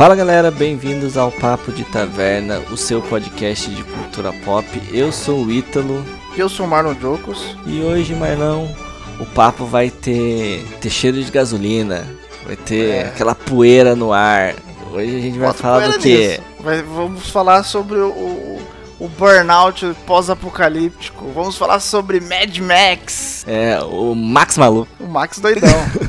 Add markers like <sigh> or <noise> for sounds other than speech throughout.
Fala galera, bem-vindos ao Papo de Taverna, o seu podcast de cultura pop. Eu sou o Ítalo. Eu sou o Marlon Jocos. E hoje, Marlão, o papo vai ter, ter cheiro de gasolina, vai ter é. aquela poeira no ar. Hoje a gente vai Bota falar do quê? Vai, vamos falar sobre o, o, burnout pós-apocalíptico. Vamos falar sobre Mad Max. É, o Max maluco. O Max doidão. <laughs>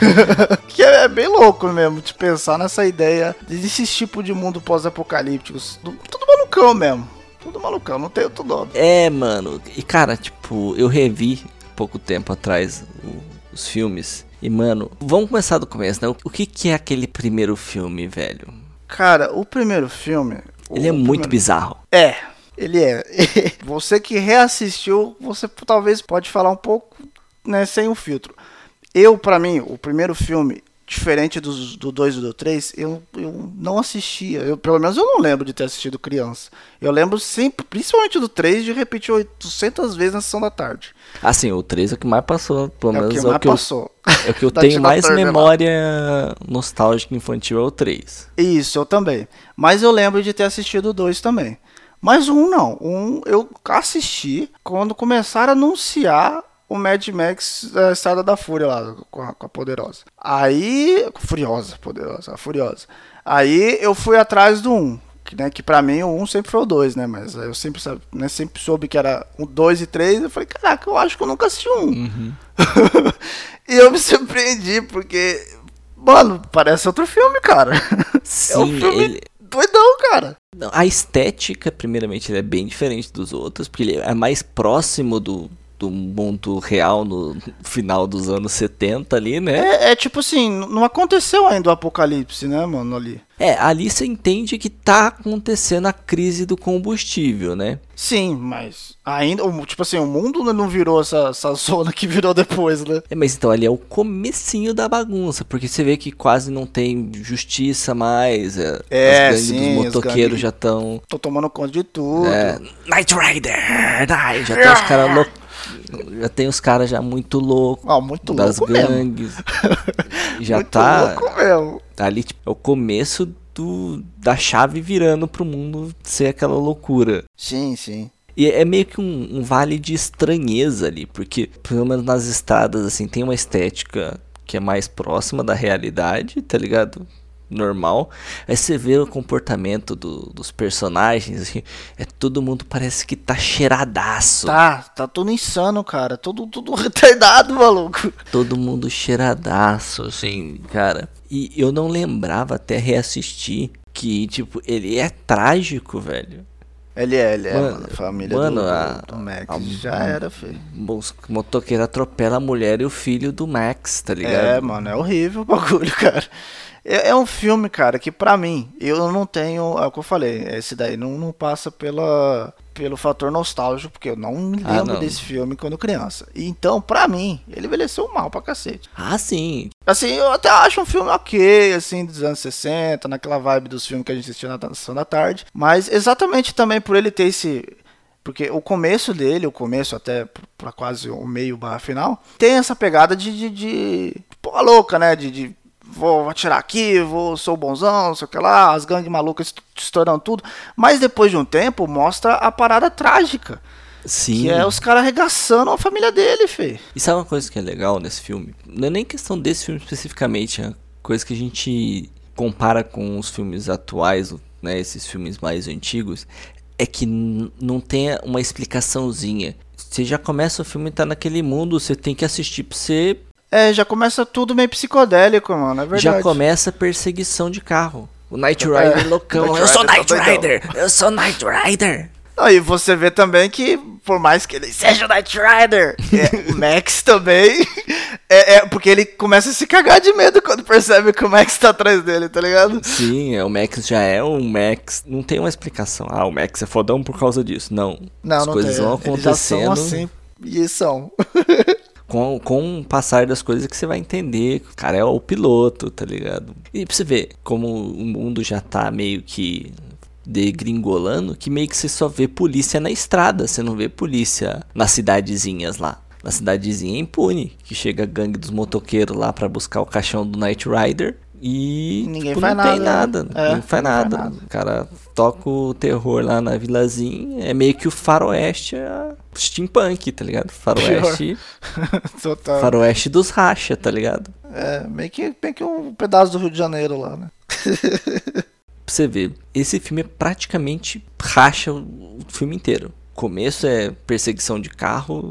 <laughs> que é, bem louco mesmo de pensar nessa ideia desse tipo de mundo pós-apocalípticos. Tudo malucão mesmo. Tudo malucão, não tem outro nome. É, mano. E cara, tipo, eu revi pouco tempo atrás o, os filmes. E, mano, vamos começar do começo, né? O que, que é aquele primeiro filme, velho? Cara, o primeiro filme. Ele é muito bizarro. É, ele é. <laughs> você que reassistiu, você talvez pode falar um pouco, né, sem o filtro. Eu, para mim, o primeiro filme, diferente dos, do 2 e do 3, eu, eu não assistia. Eu, pelo menos eu não lembro de ter assistido criança. Eu lembro sempre, principalmente do 3, de repetir 800 vezes na sessão da tarde. Assim, o 3 é o que mais passou, pelo é menos o que, é o que passou. Eu, é o que eu <laughs> tenho mais memória nostálgica infantil é o 3. Isso, eu também. Mas eu lembro de ter assistido o 2 também. Mas um não. Um eu assisti quando começaram a anunciar o Mad Max é, Estrada da Fúria lá, com a, com a, Poderosa. Aí. Furiosa, Poderosa, Furiosa. Aí eu fui atrás do 1. Que, né, que pra mim o 1 sempre foi o 2, né? Mas eu sempre, né, sempre soube que era o 2 e 3. Eu falei, caraca, eu acho que eu nunca assisti 1. Uhum. <laughs> e eu me surpreendi, porque. Mano, parece outro filme, cara. Sim, é um filme ele... doidão, cara. A estética, primeiramente, é bem diferente dos outros, porque ele é mais próximo do, do mundo real no final dos anos 70 ali, né? É, é, tipo assim, não aconteceu ainda o apocalipse, né, mano, ali. É, ali você entende que tá acontecendo a crise do combustível, né? Sim, mas ainda, tipo assim, o mundo não virou essa, essa <laughs> zona que virou depois, né? É, mas então ali é o comecinho da bagunça, porque você vê que quase não tem justiça mais, é, é gangues sim, dos motoqueiros já estão... Tô tomando conta de tudo. É, Night Rider, já tem os caras loucos já tem os caras já muito loucos. Ah, muito das louco gangues. <laughs> já muito tá. Louco mesmo. Ali, tipo, é o começo do, da chave virando pro mundo ser aquela loucura. Sim, sim. E é meio que um, um, vale de estranheza ali, porque, pelo menos nas estradas, assim, tem uma estética que é mais próxima da realidade, tá ligado? Normal. Aí você vê o comportamento do, dos personagens, assim, é todo mundo parece que tá cheiradaço. Tá, tá tudo insano, cara. Tudo, tudo <laughs> retardado, maluco. Todo mundo cheiradaço, assim, cara. E eu não lembrava até reassistir que, tipo, ele é trágico, velho. Ele é, ele é, mano. mano. A família mano, do, a, do Max a, já a, era, filho. O motoqueiro atropela a mulher e o filho do Max, tá ligado? É, mano, é horrível o bagulho, <laughs> cara. É, é, um filme, cara, que pra mim, eu não tenho. É o que eu falei, esse daí não, não passa pela, pelo fator nostálgico, porque eu não me ah, lembro ah, não. desse filme quando criança. Então, pra mim, ele envelheceu mal pra cacete. Ah, sim. Assim, eu até acho um filme ok, assim, dos anos 60, naquela vibe dos filmes que a gente assistia na Sessão da Tarde. Mas exatamente também por ele ter esse. Porque o começo dele, o começo até para quase o meio barra final, tem essa pegada de, de, de porra louca, né? De, de vou atirar aqui, vou, sou bonzão, não sei o que lá, as gangues malucas estourando tudo. Mas depois de um tempo, mostra a parada trágica. Sim. Que é os caras arregaçando a família dele, fê. E sabe uma coisa que é legal nesse filme? Não é nem questão desse filme especificamente, é coisa que a gente compara com os filmes atuais, né, esses filmes mais antigos, é que não tem uma explicaçãozinha. Você já começa o filme e tá naquele mundo, você tem que assistir pra você é, já começa tudo meio psicodélico, mano, é verdade. Já começa a perseguição de carro. O Night Rider é, loucão. Night eu sou Night Rider! Eu sou Night Rider! Aí você vê também que, por mais que ele seja o Night Rider, é, <laughs> o Max também. É, é, porque ele começa a se cagar de medo quando percebe que o Max tá atrás dele, tá ligado? Sim, é, o Max já é um Max. Não tem uma explicação. Ah, o Max é fodão por causa disso. Não. Não, As não coisas tem. vão acontecendo. Eles já são assim. E são. <laughs> com, com o passar das coisas que você vai entender. O cara é o piloto, tá ligado? E pra você ver como o mundo já tá meio que degringolando, que meio que você só vê polícia na estrada, você não vê polícia nas cidadezinhas lá. Na cidadezinha é impune, que chega a gangue dos motoqueiros lá para buscar o caixão do Night Rider E Ninguém tipo, faz não tem nada, nada. né? É, não faz não nada. nada. O cara toca o terror lá na vilazinha. É meio que o faroeste a steampunk, tá ligado? Faroeste. <laughs> Total. faroeste dos racha, tá ligado? É, meio que, meio que um pedaço do Rio de Janeiro lá, né? <laughs> Pra você ver, esse filme é praticamente racha o filme inteiro. Começo é perseguição de carro,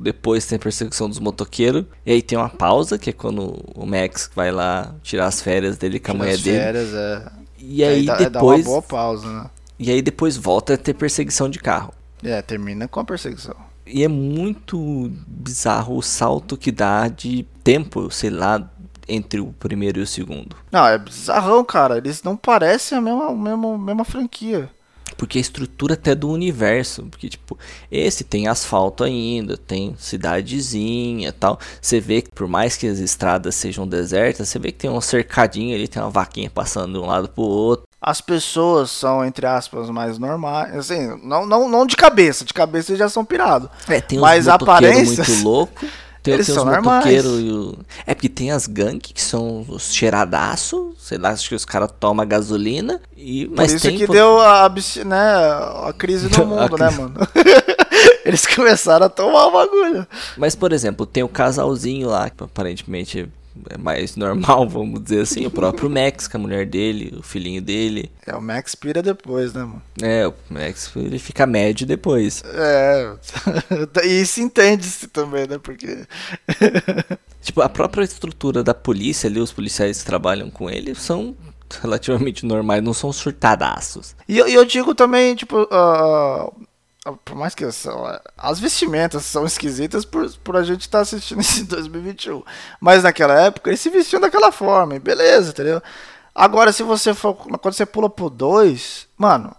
depois tem perseguição dos motoqueiros, e aí tem uma pausa, que é quando o Max vai lá tirar as férias dele com a mulher dele. férias, é. E aí dá, dá uma depois. boa pausa, né? E aí depois volta a ter perseguição de carro. É, termina com a perseguição. E é muito bizarro o salto que dá de tempo, sei lá, entre o primeiro e o segundo. Não, é bizarrão, cara. Eles não parecem a mesma, mesma, mesma franquia. Porque a estrutura até do universo. Porque, tipo, esse tem asfalto ainda, tem cidadezinha e tal. Você vê que por mais que as estradas sejam desertas, você vê que tem um cercadinho ali, tem uma vaquinha passando de um lado pro outro. As pessoas são, entre aspas, mais normais. Assim, não, não, não de cabeça. De cabeça já são pirados. É, tem uns Mas aparência- muito louco. <laughs> Tem, Eles tem são os normais. e o... É porque tem as gangues que são os cheiradaço, sei lá, acho que os caras tomam gasolina, e... Por mas isso tem... que deu a, né, a crise no <laughs> mundo, né, crise. mano? <laughs> Eles começaram a tomar o bagulho. Mas, por exemplo, tem o casalzinho lá, que aparentemente mais normal, <laughs> vamos dizer assim, o próprio Max com a mulher dele, o filhinho dele. É, o Max pira depois, né, mano? É, o Max ele fica médio depois. É. <laughs> e se entende-se também, né? Porque. <laughs> Tipo, a própria estrutura da polícia ali, os policiais que trabalham com ele, são relativamente normais, não são surtadaços. E eu, eu digo também, tipo, ah, por mais que são- as vestimentas são esquisitas por, por a gente estar assistindo isso em 2021. Mas naquela época eles se vestiam daquela forma, beleza, entendeu? Agora, se você for. Quando você pula pro 2, mano,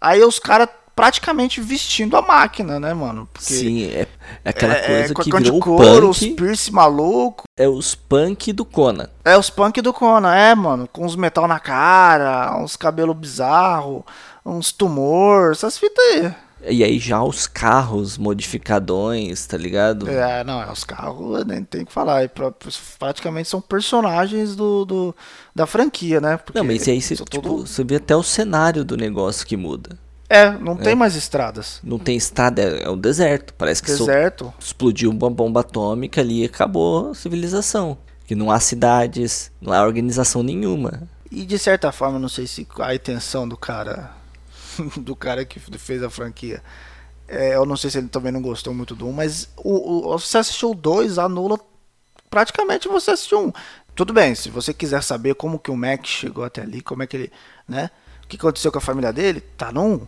aí os caras praticamente vestindo a máquina, né, mano? Porque Sim, é, é aquela é, coisa com- que de virou o couro, os punk, piercing maluco. é os punk do Conan. É os punk do Conan, é, mano. Com uns metal na cara, uns cabelo bizarro, uns tumor, essas fitas aí. E aí já os carros modificadões, tá ligado? É, não, é os carros, nem tem que falar. e pra- praticamente são personagens do, do- da franquia, né? Porque Não, mas aí você, tipo, você vê até o cenário do negócio que muda. É, não tem mais estradas. Não tem estrada, é, é o deserto. Parece que Deserto. explodiu uma bomba atômica ali e acabou a civilização. Que não há cidades, não há organização nenhuma. E de certa forma, não sei se a intenção do cara, <laughs> do cara que fez a franquia, é, eu não sei se ele também não gostou muito do 1, mas o, o- você assistiu o 2, anula praticamente você assistiu um. Tudo bem, se você quiser saber como que o Mac chegou até ali, como é que ele, né, o que aconteceu com a família dele, tá no 1.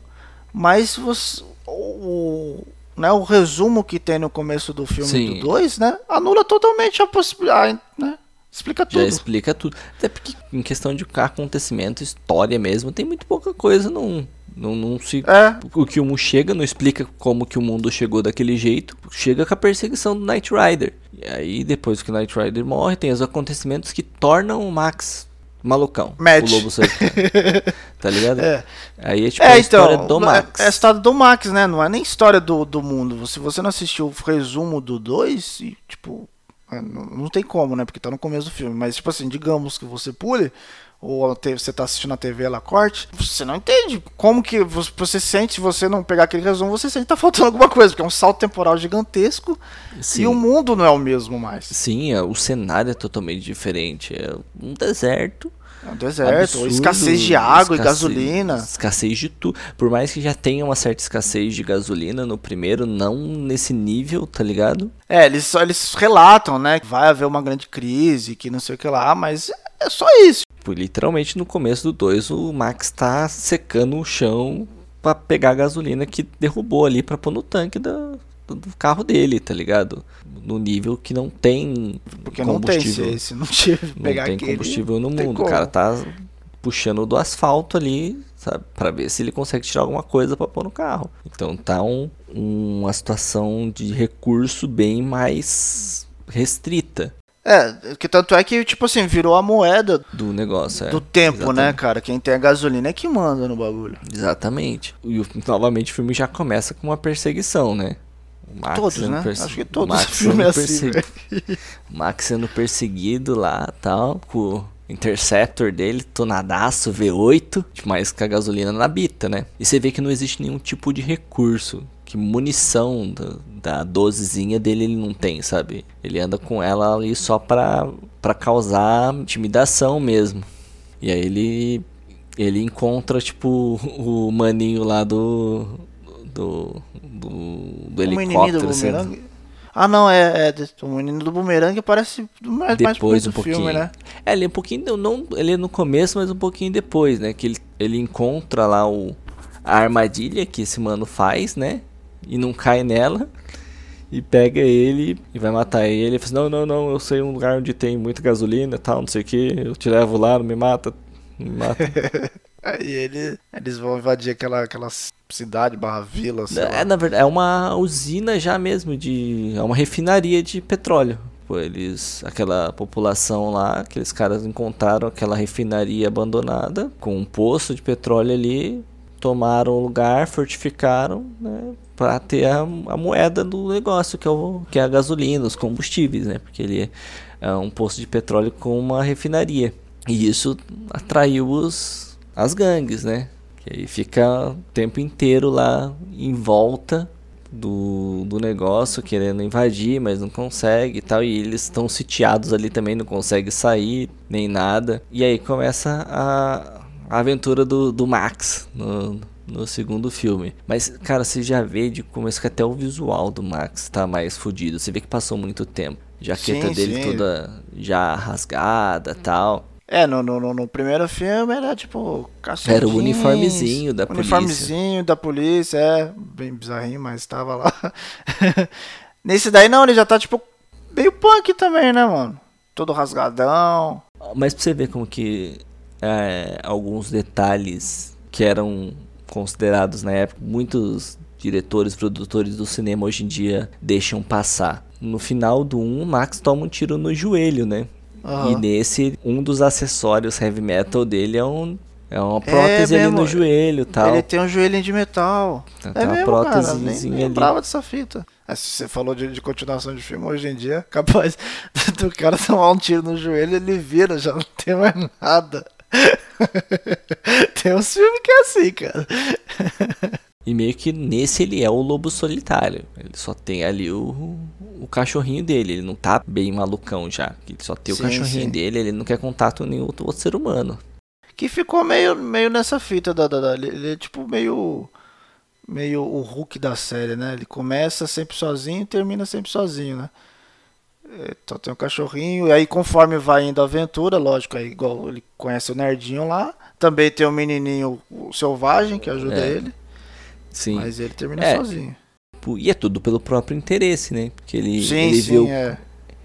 Mas você, o, né, o resumo que tem no começo do filme Sim. do 2, né, anula totalmente a possibilidade, né, explica Já tudo. explica tudo. Até porque em questão de acontecimento, história mesmo, tem muito pouca coisa, não. Não, não se. É, O que o mundo chega não explica como que o mundo chegou daquele jeito. Chega com a perseguição do Knight Rider. E aí, depois que o Knight Rider morre, tem os acontecimentos que tornam o Max malucão. Mad. O lobo solitário. <laughs> tá ligado? É. Aí é tipo É, a então, história do é- Max. É, a história do Max, né? Não é nem história do, do mundo. Se você não assistiu o resumo do 2, e, tipo, é, não, não tem como, né? Porque tá no começo do filme. Mas, tipo assim, digamos que você pule, ou você tá assistindo a TV, ela corte, você não entende como que você, sente, se você não pegar aquele resumo, você sente que tá faltando alguma coisa, porque é um salto temporal gigantesco Sim. e o mundo não é o mesmo mais. Sim, é, o cenário é totalmente diferente. É um deserto. É um deserto, absurdo, escassez de água e escassez- gasolina. Escassez de tudo. Por mais que já tenha uma certa escassez de gasolina no primeiro, não nesse nível, tá ligado? É, eles, eles relatam, né? Que vai haver uma grande crise, que não sei o que lá, mas é só isso. Tipo, literalmente no começo do 2 o Max tá secando o chão pra pegar a gasolina que derrubou ali pra pôr no tanque da- do, carro dele, tá ligado? No nível que não tem Porque não tem, combustível. se, não tiver não pegar tem aquele, combustível no não tem mundo. O cara tá puxando do asfalto ali, sabe? Pra ver se ele consegue tirar alguma coisa pra pôr no carro. Então tá um, uma situação de recurso bem mais restrita É, que tanto é que, tipo assim, virou a moeda do negócio. é. do tempo, né, Exatamente. cara? Quem tem a gasolina é que manda no bagulho. Exatamente. E o- novamente o filme já começa com uma perseguição, né? O Max todos, né? perse- Acho que o todos Max os filmes é assim, O Max sendo perseguido lá tal. com- Interceptor dele, tonadaço, V8, mas com a gasolina na bita, né? E você vê que não existe nenhum tipo de recurso, que munição da, da dozezinha dele ele não tem, sabe? Ele anda com ela ali só pra, pra causar intimidação mesmo. E aí ele ele encontra, tipo, <laughs> o maninho lá do. do. do, do helicóptero. Do assim. Ah, não, é, é. O menino do bumerangue parece mais, depois mais um pouquinho. filme, né? É, ele é um pouquinho. Não, ele é no começo, mas um pouquinho depois, né? Que ele, ele encontra lá o, a armadilha que esse mano faz, né? E não cai nela. E pega ele e vai matar ele. Ele fala assim, não, não, não, eu sei um lugar onde tem muita gasolina tal, não sei o que. Eu te levo lá, não me mata. Não me mata. <laughs> Aí ele, eles vão invadir aquela, aquela cidade barra vila. É, na verdade, é uma usina já mesmo de. É uma refinaria de petróleo. Eles, aquela população lá, aqueles caras encontraram aquela refinaria abandonada com um poço de petróleo ali, tomaram o lugar, fortificaram, né, para ter a, a, moeda do negócio, que é, o, que é a gasolina, os combustíveis, né, porque ele é um poço de petróleo com uma refinaria. E isso atraiu os, as gangues, né? Que aí fica o tempo inteiro lá em volta do, do negócio, querendo invadir, mas não consegue e tal. E eles estão sitiados ali também, não consegue sair, nem nada. E aí começa a, a aventura do, do Max no, no segundo filme. Mas, cara, você já vê de começo que até o visual do Max tá mais fodido. Você vê que passou muito tempo. Jaqueta sim, dele sim. toda já rasgada tal. É, no, no, no, primeiro filme era tipo. Era o uniformezinho da polícia. Uniformezinho da polícia, é. Bem bizarrinho, mas tava lá. <laughs> Nesse daí não, ele já tá tipo. Meio punk também, né, mano? Todo rasgadão. Mas pra você ver como que. É, alguns detalhes que eram considerados na época, muitos diretores, produtores do cinema hoje em dia deixam passar. No final do 1, Max toma um tiro no joelho, né? Uhum. E nesse, um dos acessórios heavy metal dele é um é uma prótese é ali no joelho tal. Ele tem um joelhinho de metal. Tem é uma mesmo, cara. Nem, nem lembrava dessa fita. É, se você falou de, de, continuação de filme, hoje em dia, <laughs> capaz do cara tomar um tiro no joelho, ele vira, já não tem mais nada. <laughs> tem uns filmes que é assim, cara. <laughs> E meio que nesse ele é o lobo solitário. Ele só tem ali o, o cachorrinho dele. Ele não tá bem malucão já. Ele só tem sim, o cachorrinho sim. dele, ele não quer contato com nenhum outro, outro ser humano. Que ficou meio, meio nessa fita da, da, da, Ele é tipo meio. Meio o Hulk da série, né? Ele começa sempre sozinho e termina sempre sozinho, né? É, então tem um cachorrinho, e aí conforme vai indo a aventura, lógico, aí igual ele conhece o nerdinho lá, também tem o menininho o selvagem que ajuda é. ele. Sim. Mas ele termina é, sozinho. E é tudo pelo próprio interesse, né? Porque ele, sim, ele sim, vê o, é.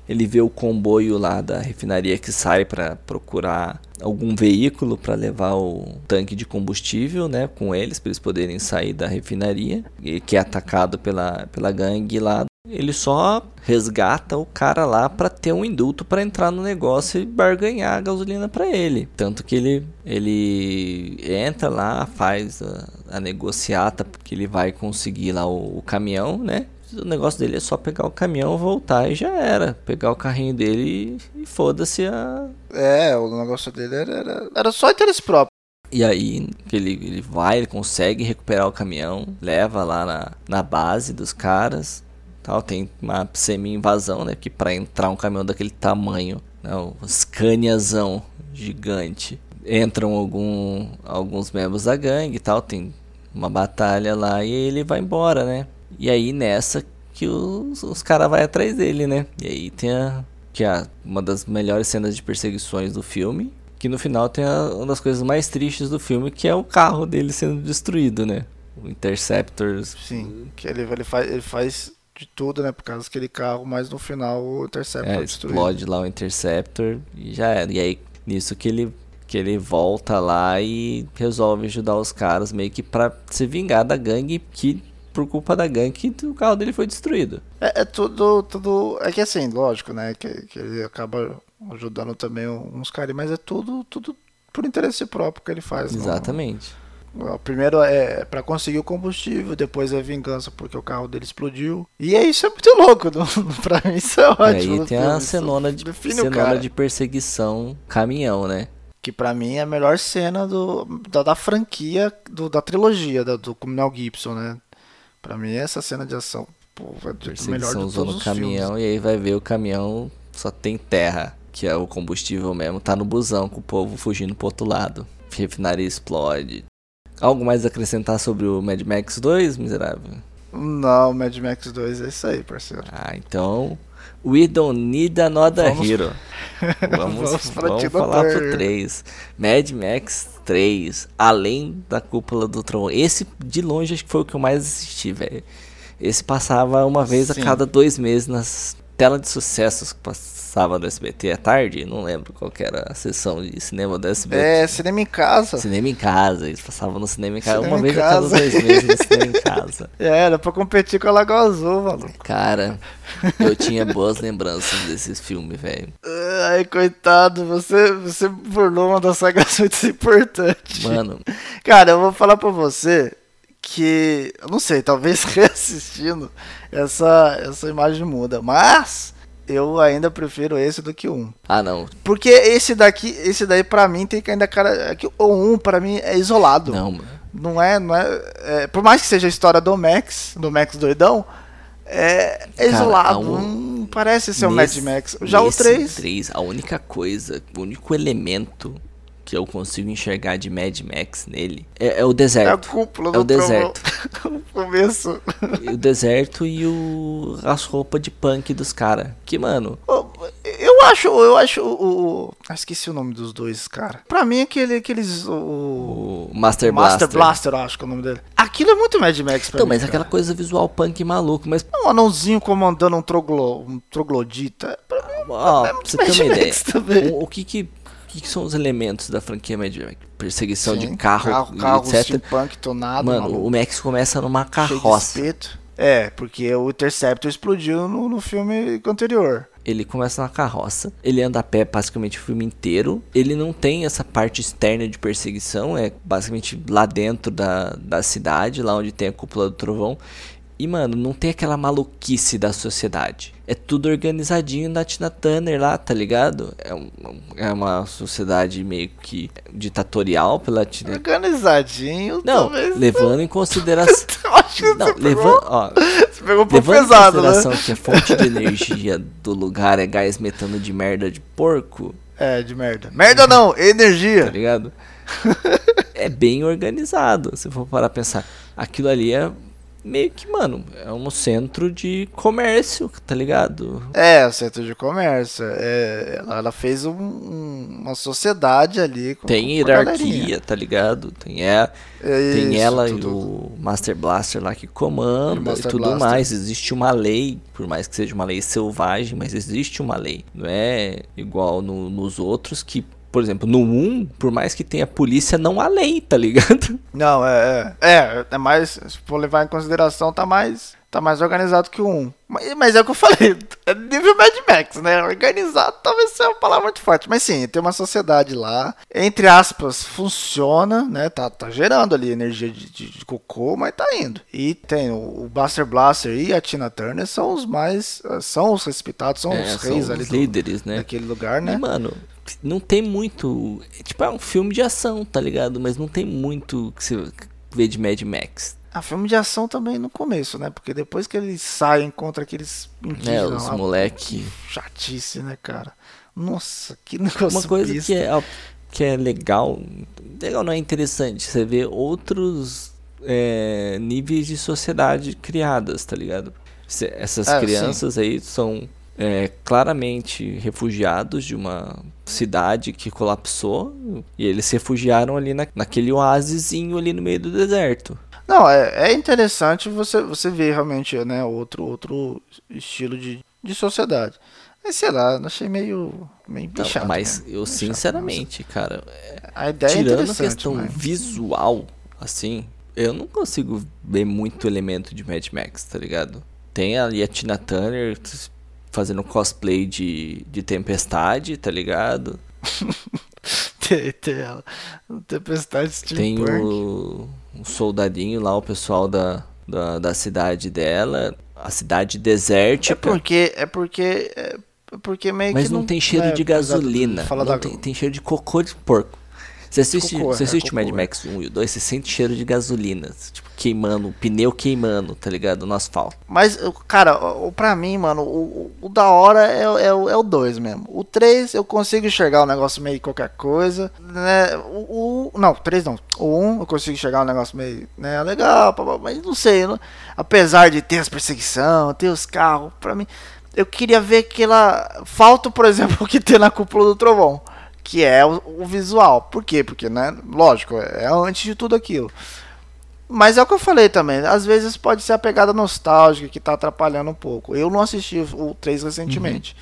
ele vê o comboio lá da refinaria que sai para procurar algum veículo para levar o tanque de combustível, né, com eles para eles poderem sair da refinaria, e que é atacado pela pela gangue lá ele só resgata o cara lá para ter um indulto para entrar no negócio e barganhar a gasolina para ele. Tanto que ele ele entra lá, faz a, a negociata porque ele vai conseguir lá o, o, caminhão, né? O negócio dele é só pegar o caminhão, voltar e já era. Pegar o carrinho dele e, e foda-se a. É, o negócio dele era, era, era só interesse próprio. E aí ele, ele vai, ele consegue recuperar o caminhão, leva lá na, na base dos caras tal, tem uma semi-invasão, né? Que para entrar um caminhão daquele tamanho, né, o Scaniazão gigante, entram algum, alguns membros da gangue e tal, tem uma batalha lá e ele vai embora, né? E aí nessa que os, os caras vão atrás dele, né? E aí tem a, que é uma das melhores cenas de perseguições do filme, que no final tem a, uma das coisas mais tristes do filme, que é o carro dele sendo destruído, né? O Interceptor. Sim, que ele, ele, faz, ele faz de tudo, né? Por causa daquele carro, mas no final o Interceptor é, explode lá o Interceptor e já era. E aí, nisso que ele que ele volta lá e resolve ajudar os caras meio que pra se vingar da gangue que por culpa da gangue o carro dele foi destruído. É, é tudo, tudo. É que assim, lógico, né? Que, que ele acaba ajudando também uns caras, mas é tudo, tudo por interesse próprio que ele faz. Exatamente. Não, O primeiro é para conseguir o combustível, depois é vingança porque o carro dele explodiu. E é isso é muito louco, não, <laughs> pra mim isso é ótimo. E aí tem a cenona de, cenona de perseguição caminhão, né? Que pra mim é a melhor cena do, da, da franquia, do, da trilogia da, do Mel Gibson, né? Pra mim essa cena de ação, pô, é a melhor de todos os caminhão filmes. e aí vai ver o caminhão só tem terra, que é o combustível mesmo, tá no busão com o povo fugindo pro outro lado. Refinaria explode. Algo mais a acrescentar sobre o Mad Max 2, miserável? Não, Mad Max 2 é isso aí, parceiro. Ah, então. We don't need another vamos... hero. <laughs> Vamos, vamos, vamos falar pro 3. Mad Max 3, além da cúpula do trovão. Esse, de longe, acho que foi o que eu mais assisti, velho. Esse passava uma vez Sim. a cada dois meses nas telas de sucessos que passava no SBT à tarde, não lembro qual era a sessão de cinema do SBT. É, cinema em casa. Cinema em casa, eles passavam no cinema em casa cinema uma vez casa. a cada dois meses no cinema em casa. <laughs> É, era pra competir com a Lagoa Azul, mano. Cara, eu <laughs> tinha boas lembranças desses filmes, velho. Ai, coitado, você, você burlou uma das sagas muito importantes. Mano. Cara, eu vou falar pra você que, eu não sei, talvez <laughs> reassistindo, essa, essa imagem muda, mas eu ainda prefiro esse do que um. Ah, não. Porque esse daqui, esse daí para mim tem que ainda cara, é que o um para mim é isolado. Não, mano. Não é, não é, é, por mais que seja a história do Max, do Max doidão, é, é isolado. Um, não parece ser o Mad Max. Já o 3, 3, a única coisa, o único elemento que eu consigo enxergar de Mad Max nele é, é o deserto. É a cúpula é o deserto. <laughs> o começo. o deserto e o as roupas de punk dos caras. Que, mano. Eu acho, eu acho o. Ah, esqueci o nome dos dois, cara. Pra mim, aquele, aqueles. O, o Master Blaster. Master Blaster, eu acho que é o nome dele. Aquilo é muito Mad Max pra então, mim. mas cara. aquela coisa visual punk maluco, mas. Um anãozinho comandando um, troglo, um troglodita. Pra mim, oh, é pra você ter uma ideia. O, o que que que, que, são os elementos da franquia Mad Max? Perseguição Sim, de carro, carro, carro etc. Steampunk, tonado, Mano, maluco. o Max começa numa carroça. É, porque o Interceptor explodiu no, no filme anterior. Ele começa na carroça, ele anda a pé basicamente o filme inteiro. Ele não tem essa parte externa de perseguição, é basicamente lá dentro da, da cidade, lá onde tem a cúpula do trovão. E, mano, não tem aquela maluquice da sociedade. É tudo organizadinho na Tina Turner lá, tá ligado? É, um, é uma sociedade meio que ditatorial pela Tina Organizadinho, Não, levando em <laughs> consideração. não, levando. Ó, você pegou pouco levando pesado, em né? consideração né? que a fonte de energia do lugar é gás metano de merda de porco. É, de merda. Merda não, energia. Tá ligado? <laughs> é bem organizado, se for parar a pensar. Aquilo ali é meio que, mano, é um centro de comércio, tá ligado? É, um centro de comércio. É, ela, ela fez um, um, uma sociedade ali. Com, tem com hierarquia, tá ligado? Tem, é, é tem ela tudo. e o Master Blaster lá que comanda e, e tudo Blaster. mais. Existe uma lei, por mais que seja uma lei selvagem, mas existe uma lei. Não é igual no, nos outros que por exemplo, no 1, por mais que tenha polícia, não há lei, tá ligado? <laughs> Não, é, é. É, é mais. Se for levar em consideração, tá mais. Tá mais organizado que o 1. Mas, mas é o que eu falei. <laughs> É nível Mad Max, né? Organizado talvez seja uma palavra muito forte. Mas sim, tem uma sociedade lá. Entre aspas, funciona, né? Tá, tá gerando ali energia de, de, de cocô, mas tá indo. E tem o, o Buster Blaster e a Tina Turner são os mais. São os respeitados, são é, os reis são ali. Os líderes, do, né? Daquele lugar, né? E, mano, não tem muito. Tipo, é um filme de ação, tá ligado? Mas não tem muito que você vê de Mad Max. Ah, filme de ação também no começo, né? Porque depois que eles saem contra aqueles indígenas. É, os lá, moleque. Chatice, né, cara? Nossa, que <laughs> negócio Uma coisa que é, que é legal. Legal não é interessante. Você vê outros é, níveis de sociedade criadas, tá ligado? Essas é, crianças sim. aí são é, claramente refugiados de uma cidade que colapsou e eles se refugiaram ali na, naquele oásisinho ali no meio do deserto. Não, é, é interessante você, você ver realmente né, outro, outro estilo de, de sociedade. Mas sei lá, achei meio, meio Não, chato. Mas né? eu sinceramente, chato, cara, a ideia é tirando é a questão mas... visual, assim, eu não consigo ver muito elemento de Mad Max, tá ligado? Tem ali a Tina Turner fazendo cosplay de, de tempestade, tá ligado? tem, tem ela. Tempestade Tem o, soldadinho lá, o pessoal da, da, da cidade dela. A cidade É desértica. porque. É porque. É porque meio Mas que não, tem cheiro é, de gasolina. Fala não da, tem, tem cheiro de cocô de porco. Você assiste, Cocô, você é, assiste Mad é. Max 1 e o 2, você sente cheiro de gasolina. Tipo, queimando, o pneu queimando, tá ligado? No asfalto. Mas, cara, o, o- pra mim, mano, o, o- o da hora é, o- é, o- é o 2 mesmo. O 3 eu consigo enxergar um negócio meio qualquer coisa. Né? O, o- não, o 3 não. O 1 eu consigo enxergar um negócio meio né, legal, mas não sei. não- apesar de ter as perseguição, ter os carros, pra mim. Eu queria ver aquela. Falta, por <laughs> exemplo, o que tem na cúpula do trovão. Que é o, o visual. Por quê? Porque, né? Lógico, é antes de tudo aquilo. Mas é o que eu falei também. Às vezes pode ser a pegada nostálgica que tá atrapalhando um pouco. Eu não assisti o 3 recentemente.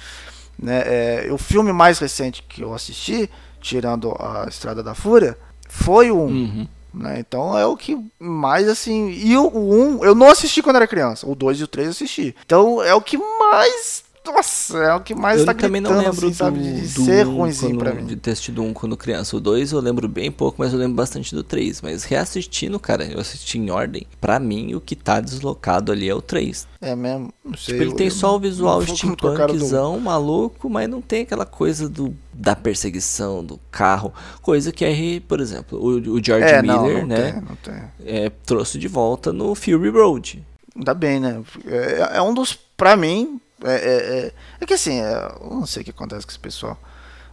Né? É, o filme mais recente que eu assisti, tirando a Estrada da Fúria, foi o 1. Uhum. Né? Então é o que mais assim. E o, o 1 eu não assisti quando era criança. O 2 e o 3 eu assisti. Então é o que mais. Nossa, é o que mais eu tá também não lembro assim, sabe? do, De do ser um ruimzinho pra mim. De ter assistido um quando criança. O 2 eu lembro bem pouco, mas eu lembro bastante do 3. Mas reassistindo, cara, eu assisti em ordem. Pra mim, o que tá deslocado ali é o 3. É mesmo. Não sei, Tipo, ele tem só o não- visual não cara do- steampunkzão, maluco, mas não tem aquela coisa do, da perseguição, do carro. Coisa que aí, por exemplo, o, o George É, não, Miller, não né, tem, não tem. é, trouxe de volta no Fury Road. Ainda bem, né? É, é um dos. Pra mim. É, é, é, é que assim, é, eu não sei o que acontece com esse pessoal.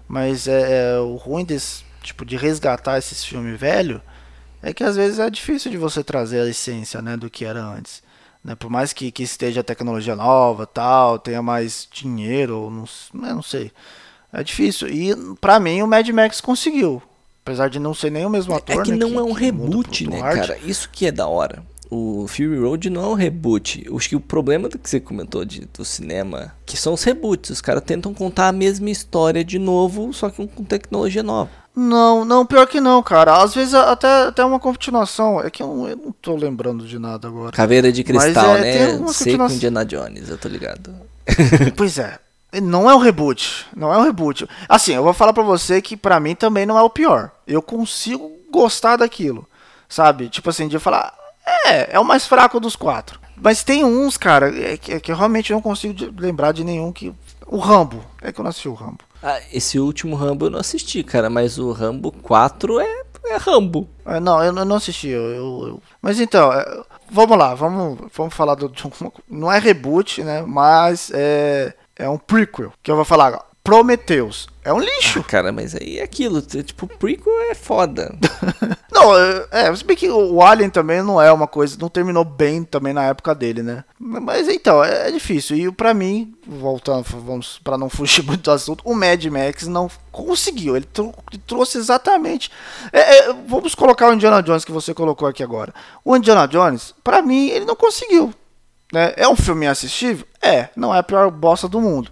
Mas é, é o ruim desse. Tipo, de resgatar esses filmes velho é que às vezes é difícil de você trazer a essência, né, do que era antes. Né? Por mais que, que esteja tecnologia nova, tal, tenha mais dinheiro, ou não, né, não sei. É difícil. E pra mim o Mad Max conseguiu. Apesar de não ser nem o mesmo ator. é que né, não é um reboot, né, cara? Isso que é da hora. O Fury Road não é um reboot. Acho que o problema do que você comentou de, do cinema, que são os reboots. Os caras tentam contar a mesma história de novo, só que com tecnologia nova. Não, não, pior que não, cara. Às vezes até, até uma continuação. É que eu, não- eu não tô lembrando de nada agora. Caveira de cristal, é, né? Sei com. Indiana Jones, eu tô ligado. <laughs> pois é. Não é um reboot. Não é um reboot. Assim, eu vou falar pra você que pra mim também não é o pior. Eu consigo gostar daquilo. Sabe? Tipo assim, de falar. É, é o mais fraco dos quatro. Mas tem uns, cara, é que, que eu realmente não consigo lembrar de nenhum que. O Rambo. É que eu não assisti o Rambo. Ah, esse último Rambo eu não assisti, cara, mas o Rambo 4 é, é Rambo. É, não, eu, não- eu não assisti. Eu, eu- eu- Mas então, é, vamos lá, vamos, vamos falar do. <laughs> Não é reboot, né? Mas é, é um prequel. Que eu vou falar agora. Prometheus. É um lixo. Ah, cara, mas aí é aquilo, tipo, prequel é foda. <laughs> Não, é, é, se bem que o Alien também não é uma coisa, não terminou bem também na época dele, né? Mas então, é, é difícil. E pra mim, voltando, vamos para não <laughs> fugir muito do assunto, o Mad Max não conseguiu. Ele, trou- trouxe exatamente. é, é, vamos colocar o Indiana Jones que você colocou aqui agora. O Indiana Jones, pra mim, ele não conseguiu. Né? É um filme assistível? É, não é a pior bosta do mundo.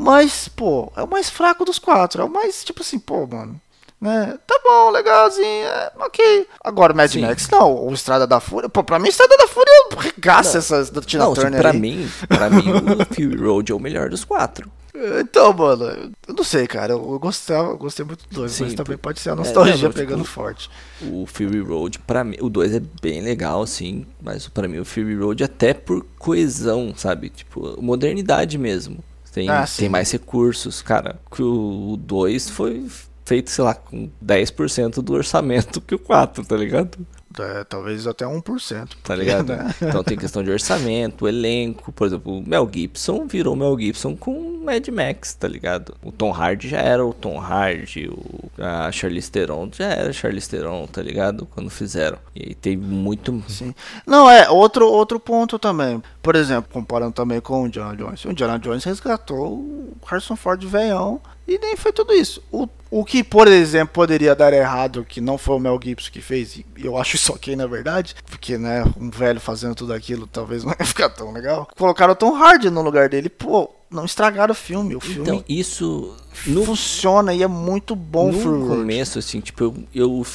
Mas, pô, é o mais fraco dos quatro. É o mais, tipo assim, pô, mano. Né? Tá bom, legalzinho, é, ok. Agora, Mad Sim. Max, não. O Estrada da Fúria. Pô, pra mim, Estrada da Fúria regaça essas da Tina não, tipo, Turner. pra aí. mim, pra mim o Fury Road é o melhor dos quatro. <laughs> Então, mano, eu não sei, cara. Eu gostava, eu gostei muito do dois, Sim, mas também pode ser a É, nostalgia não, tipo, pegando forte. O Fury Road, pra mim, o 2 é bem legal, assim, mas pra mim o Fury Road até por coesão, sabe? Tipo, modernidade mesmo. Tem, Ah, tem mais recursos, cara. Que o 2 foi feito, sei lá, com 10% do orçamento que o 4, tá ligado? É, talvez até 1%. Tá porque, ligado? né? <laughs> Então tem questão de orçamento, elenco. Por exemplo, o Mel Gibson virou Mel Gibson com Mad Max, tá ligado? O Tom Hardy já era o Tom Hardy, o, a Charlize Theron já era Charlize Theron, tá ligado? Quando fizeram. E aí teve muito... Sim. Não, é, outro, outro ponto também. Por exemplo, comparando também com o Indiana Jones. O Indiana Jones resgatou o Harrison Ford velhão e nem foi tudo isso. O, o que, por exemplo, poderia dar errado, que não foi o Mel Gibson que fez, e eu acho isso ok na verdade, porque, né, um velho fazendo tudo aquilo talvez não <laughs> ia ficar tão legal. Colocaram o Tom Hardy no lugar dele, pô, não estragaram o filme. O filme Então, isso... No, funciona e é muito bom no começo, assim, tipo, eu... eu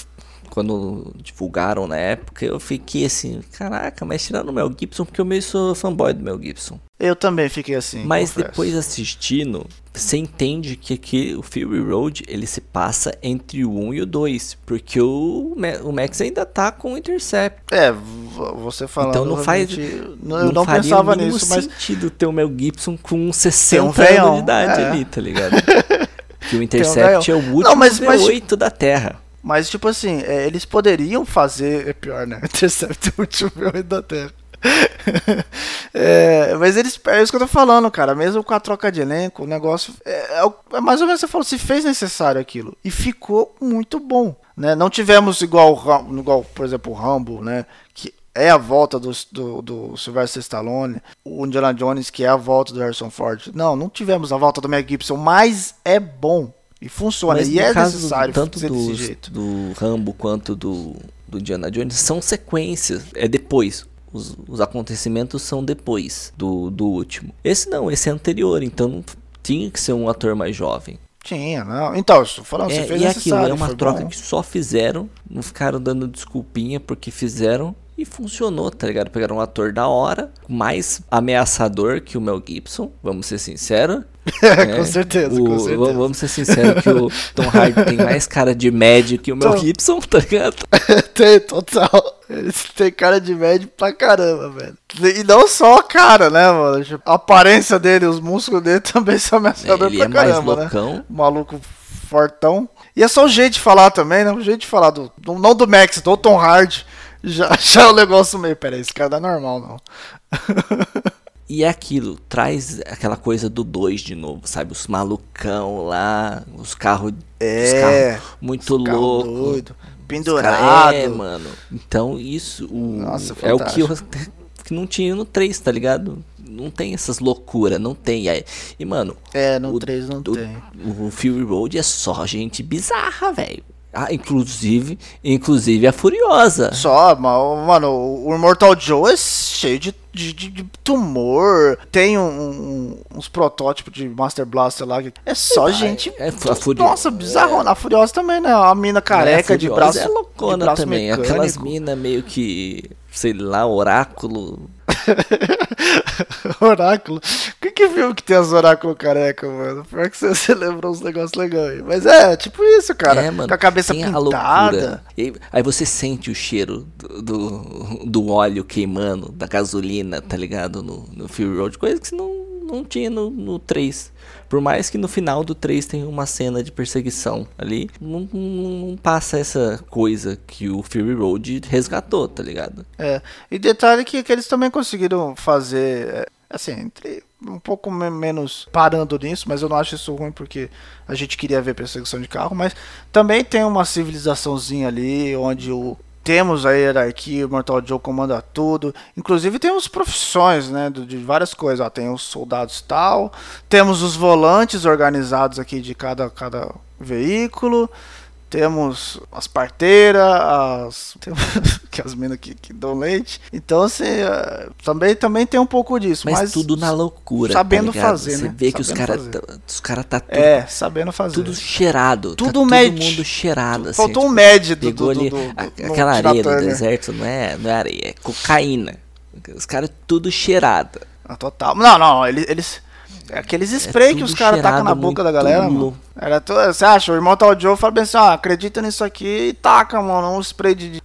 quando divulgaram na época, eu fiquei assim, caraca, mas tirando o Mel Gibson, porque eu meio sou fanboy do Mel Gibson. Eu também fiquei assim. Mas confesso. depois assistindo, você entende que aqui o Fury Road ele se passa entre o 1 e o 2, porque o, o Max ainda tá com o Intercept. É, você falando. Então não faz- não- eu não faria pensava nisso, mas. sentido ter o Mel Gibson com 60 um anos de idade é. ali, tá ligado? <laughs> que o. Intercept é o último Não, mas- mas- V8 da Terra. Mas, tipo assim, é, eles poderiam fazer. É pior, né? Intercept é o último filme da Terra. <laughs> É, mas eles. É isso que eu tô falando, cara. Mesmo com a troca de elenco, o negócio. É, é é mais ou menos você falou, se fez necessário aquilo. E ficou muito bom. Né? Não tivemos igual, igual, por exemplo, o Rambo, né? Que é a volta do, do, do Sylvester Stallone, o Indiana Jones, que é a volta do Harrison Ford. Não, não tivemos a volta do Mel Gibson, mas é bom. E funciona. Mas e é caso, necessário tanto fazer desse jeito. do Rambo quanto do, do Indiana Jones são sequências, é depois. Os, os acontecimentos são depois do, do último. Esse não, esse é anterior, então não tinha que ser um ator mais jovem. Tinha, não. Então, estou falando, você É, fez e aquilo é uma troca bom. que só fizeram, não ficaram dando desculpinha porque fizeram e funcionou, tá ligado? Pegaram um ator da hora, mais ameaçador que o Mel Gibson, vamos ser sinceros. Né? com certeza, O- com certeza. Vamos ser sinceros que o Tom Hardy tem mais cara de médio que o Mel Tom- Gibson, tá ligado? <laughs> tem, total. Ele tem cara de médio pra caramba, velho. E não só a cara, né, mano? Tipo, A aparência dele, os músculos dele <laughs> também são ameaçadores pra é mais caramba, né? loucão. Maluco fortão. E é só o jeito de falar também, né? O jeito de falar do. do- não do Max, do Tom Hardy. Já, <laughs> já é um negócio meio. Pera aí, esse cara não é normal, não. E é aquilo, traz aquela coisa do 2 de novo, sabe? Os malucão lá, os carros É, muito Carro louco. doido. Os Pendurado. cara- É, mano. Então isso o- Nossa, é o que, eu, que não tinha no 3, tá ligado? Não tem essas loucuras, não tem. E, mano, É, no o- 3 não o, tem. o Fury Road é só gente bizarra, velho. Ah, inclusive, inclusive a Furiosa. Só, ma- mano, o Immortal Joe é cheio de, de, de- tumor. Tem um- um- uns protótipos de Master Blaster lá. É só gente. é, a Furi- Nossa, bizarro. A Furiosa também, né? A mina careca a de Furiosa braço. é loucona de braço também. mecânico. Aquelas minas meio que, sei lá, oráculo. <laughs> Oráculo. Que que filme que tem as oráculo careca, mano? Pior que você, você lembrou uns negócios legais. Mas é, tipo isso, cara. é, mano. Com a cabeça a pintada. E aí, aí você sente o cheiro do, do, do óleo queimando, da gasolina, tá ligado? No, no Fury Road. Coisa que não, não tinha no, no 3. Por mais que no final do 3 tenha uma cena de perseguição ali, não, não- passa essa coisa que o Fury Road resgatou, tá ligado? É. E detalhe que, que eles também conseguiram fazer, é, assim, entre um pouco me- menos parando nisso, mas eu não acho isso ruim porque a gente queria ver perseguição de carro, mas também tem uma civilizaçãozinha ali onde o temos a hierarquia, o Mortal Joe comanda tudo. Inclusive temos profissões, né, de várias coisas. Ó, tem os soldados tal, temos os volantes organizados aqui de cada, cada veículo. Temos as parteiras, as. <laughs> Temos que as minas que, que dão leite. Então, assim, é, também, também tem um pouco disso. Mas, Mas, tudo na loucura. sabendo tá fazer, Você né? vê que os Sabendo caras fazer. tá, os cara tá tudo, É, sabendo fazer. tudo cheirado. tá Tudo todo med. mundo cheirado. assim, Faltou tipo, um med do, Pegou do, ali do, do, a- aquela areia do deserto, não é, não é areia, é cocaína. Os caras tudo cheirado. Ah, total. Não, não, eles. eles aqueles spray que tudo os caras tacam na boca da galera, louco. mano. Era tu, você acha? O Immortal Joe fala bem assim: ó, acredita nisso aqui e taca, mano, um spray de, de,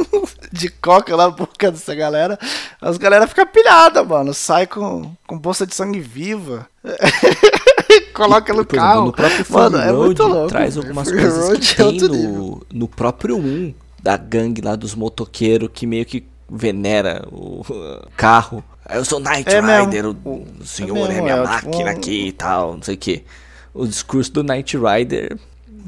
<laughs> de coca na boca dessa galera. As galera ficam pilhadas, mano. Sai com, com bolsa de sangue viva. <laughs> Coloca no exemplo, carro. no próprio mano, é muito louco. traz algumas Fury coisas Road que é tem no, no próprio 1 da gangue lá dos motoqueiros que meio que venera o <laughs> carro. Eu sou Knight É mesmo. Rider, o, O- o senhor é é, mesmo, minha é, tipo, máquina um- aqui e tal, não sei o que. O discurso do Knight Rider,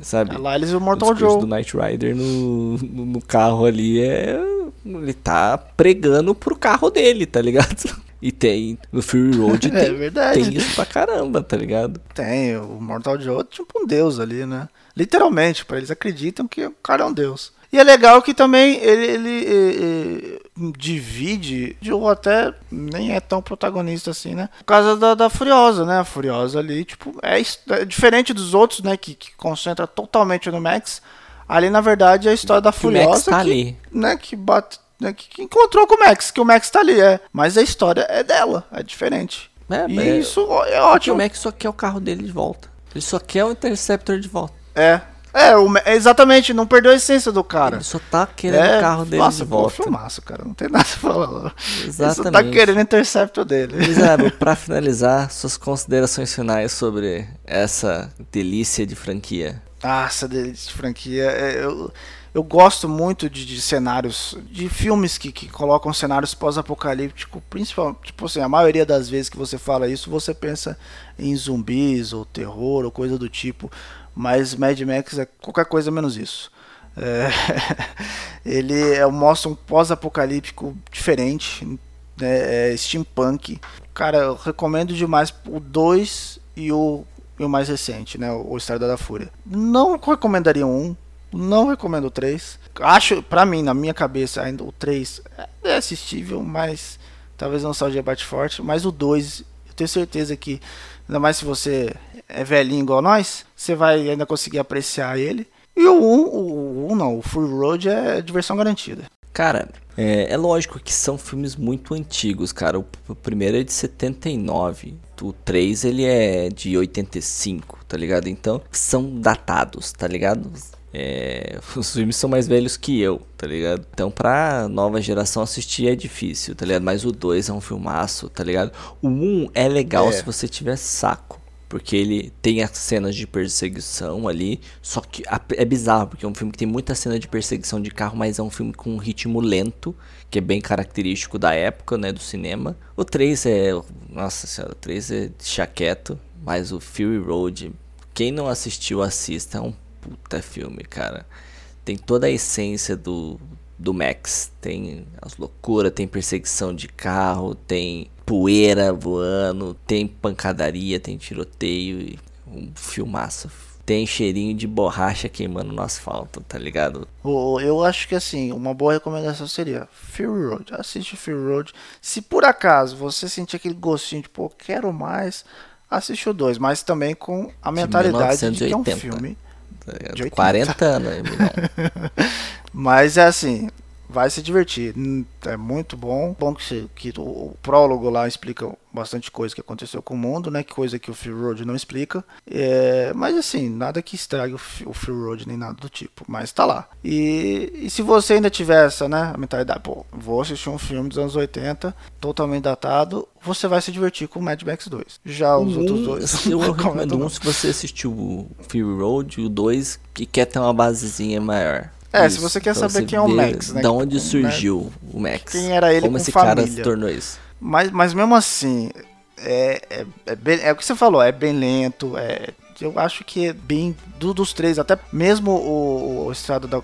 sabe? Lá eles o o Mortal discurso Joe. do Knight Rider no, no, no carro ali é. Ele tá pregando pro carro dele, tá ligado? <laughs> E tem. No Fury Road É tem, verdade. tem isso pra caramba, tá ligado? Tem, o Mortal Joe é tipo um deus ali, né? Literalmente, pra eles acreditam que o cara é um deus. E é legal que também ele, ele, eh, eh, divide, ou até nem é tão protagonista assim, né? Por causa da, da Furiosa, né? A Furiosa ali, tipo, é, é diferente dos outros, né? Que, que concentra totalmente no Max. Ali, na verdade, é a história da Que o Max Furiosa tá que, ali. né, que bate, né, que, encontrou com o Max, que o Max tá ali, é. Mas a história é dela, é diferente. É, e é- isso é Porque o ótimo. Max só quer o carro dele de volta. Ele só quer o Interceptor de volta. É. É, o, Ma- exatamente, não perdeu a essência do cara. Ele só tá querendo é, o carro dele nossa, de volta. filmaço, cara, não tem nada <laughs> pra falar. Ele só tá Exatamente. querendo o Interceptor dele. Miserável, <laughs> pra finalizar, suas considerações finais sobre essa delícia de franquia. Nossa, delícia de franquia. É, Eu, eu gosto muito de, de cenários, de filmes que, que colocam cenários pós-apocalípticos, principalmente, tipo assim, a maioria das vezes que você fala isso, você pensa em zumbis ou terror ou coisa do tipo, mas Mad Max é qualquer coisa menos isso. É, <laughs> ele é- mostra um pós-apocalíptico diferente, né, é steampunk. Cara, eu recomendo demais o 2 e o, e o mais recente, né, o Estrada da Fúria. Não recomendaria um, não recomendo o 3. Acho, pra mim, na minha cabeça, ainda o 3 é assistível, mas talvez não nostalgia bate forte. Mas o 2, eu tenho certeza que, ainda mais se você é velhinho igual nós, você vai ainda conseguir apreciar ele. E o 1, o 1 não, o Full Road é diversão garantida. Cara, é, é lógico que são filmes muito antigos, cara. O, o primeiro é de 79, o 3 ele é de 85, tá ligado? Então, são datados, tá ligado? É, <laughs> os filmes são mais velhos que eu, tá ligado? Então, pra nova geração assistir é difícil, tá ligado? Mas o 2 é um filmaço, tá ligado? O 1 é legal É. se você tiver saco. Porque ele tem as cenas de perseguição ali. Só que é bizarro, porque é um filme que tem muita cena de perseguição de carro, mas é um filme com um ritmo lento, que é bem característico da época, né? Do cinema. O 3 é. Nossa senhora, o 3 é chaqueto. Mas o Fury Road, quem não assistiu, assista. É um puta filme, cara. Tem toda a essência do, do Max. Tem as loucuras, tem perseguição de carro, tem poeira voando, tem pancadaria, tem tiroteio. e Um filmaço. Tem cheirinho de borracha queimando no asfalto, tá ligado? Eu acho que assim, uma boa recomendação seria Fury Road. Assiste Fury Road. Se por acaso você sentir aquele gostinho de, pô, quero mais, assiste o 2. Mas também com a mentalidade de que é um 1980. filme. Ligado? De 80. 40 anos. <laughs> Mas é assim, vai se divertir. Hum, É muito bom. Bom que, se- que o, o prólogo lá explica bastante coisa que aconteceu com o mundo, né? Que coisa que o Fury Road não explica. É, mas assim, nada que estrague o, o Fury Road nem nada do tipo. Mas tá lá. E, e se você ainda tiver essa, né? A mentalidade, pô, vou assistir um filme dos anos 80, totalmente datado, você vai se divertir com o Mad Max 2. Já os Um, outros dois. <laughs> Eu recomendo um se você assistiu o Fury Road, o 2, que quer ter uma basezinha maior. É, se você quer pra saber você quem é o Max, né, Da onde né, surgiu o Max. quem era ele Como com esse cara família. se tornou isso. Mas, mas mesmo assim, é, é, é, bem- é o que você falou, é bem lento. É, eu acho que é bem. Do, dos três, até mesmo o, o Estrada da.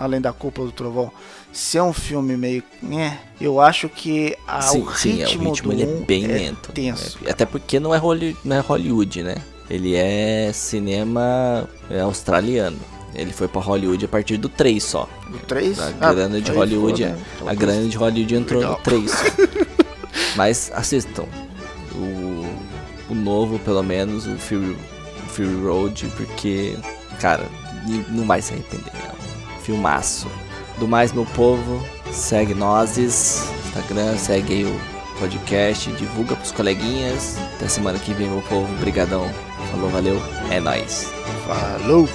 Além da Cúpula do Trovão, ser um filme meio. Né, eu acho que a, sim, o sim, é, ritmo, o ritmo do ele é bem lento. tenso. É, até porque não é, Holly- não é Hollywood, né? Ele é cinema é australiano. Ele foi pra Hollywood a partir do 3 só. O 3? A grana de Hollywood, é- a grana de Hollywood entrou Legal. no 3. <laughs> Mas assistam. O, o novo, pelo menos, o Fury, o Fury Road, porque, cara, não vai se arrepender. É um filmaço. Do mais, meu povo, segue nozes, Instagram, segue aí o podcast, divulga pros coleguinhas. Até semana que vem, meu povo. Brigadão. Falou, valeu. É nóis. Falou!